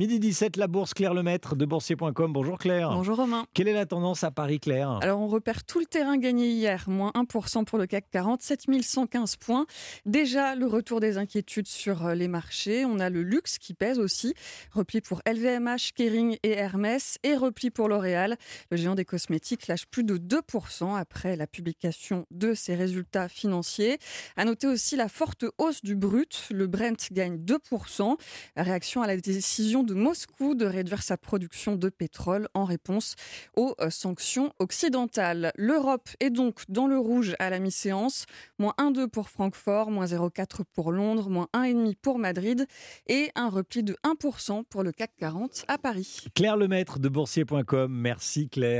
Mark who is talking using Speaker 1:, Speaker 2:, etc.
Speaker 1: Midi 17, la bourse Claire Lemaître de boursier.com. Bonjour Claire.
Speaker 2: Bonjour Romain.
Speaker 1: Quelle est la tendance à Paris Claire?
Speaker 2: Alors on repère tout le terrain gagné hier, moins 1% pour le CAC 40, 7115 points. Déjà le retour des inquiétudes sur euh, les marchés. On a le luxe qui pèse aussi. Repli pour LVMH, Kering et Hermès et repli pour L'Oréal. Le géant des cosmétiques lâche plus de 2% après la publication de ses résultats financiers. À noter aussi la forte hausse du brut. Le Brent gagne 2%. Réaction à la décision de Moscou de réduire sa production de pétrole en réponse aux euh, sanctions occidentales. L'Europe est donc dans le rouge à la mi-séance. Moins 1,2 pour Francfort, moins 0,4 pour Londres, moins 1,5 pour Madrid et un repli de 1% pour le CAC 40 à Paris.
Speaker 1: Claire Lemaître de boursier.com. Merci Claire.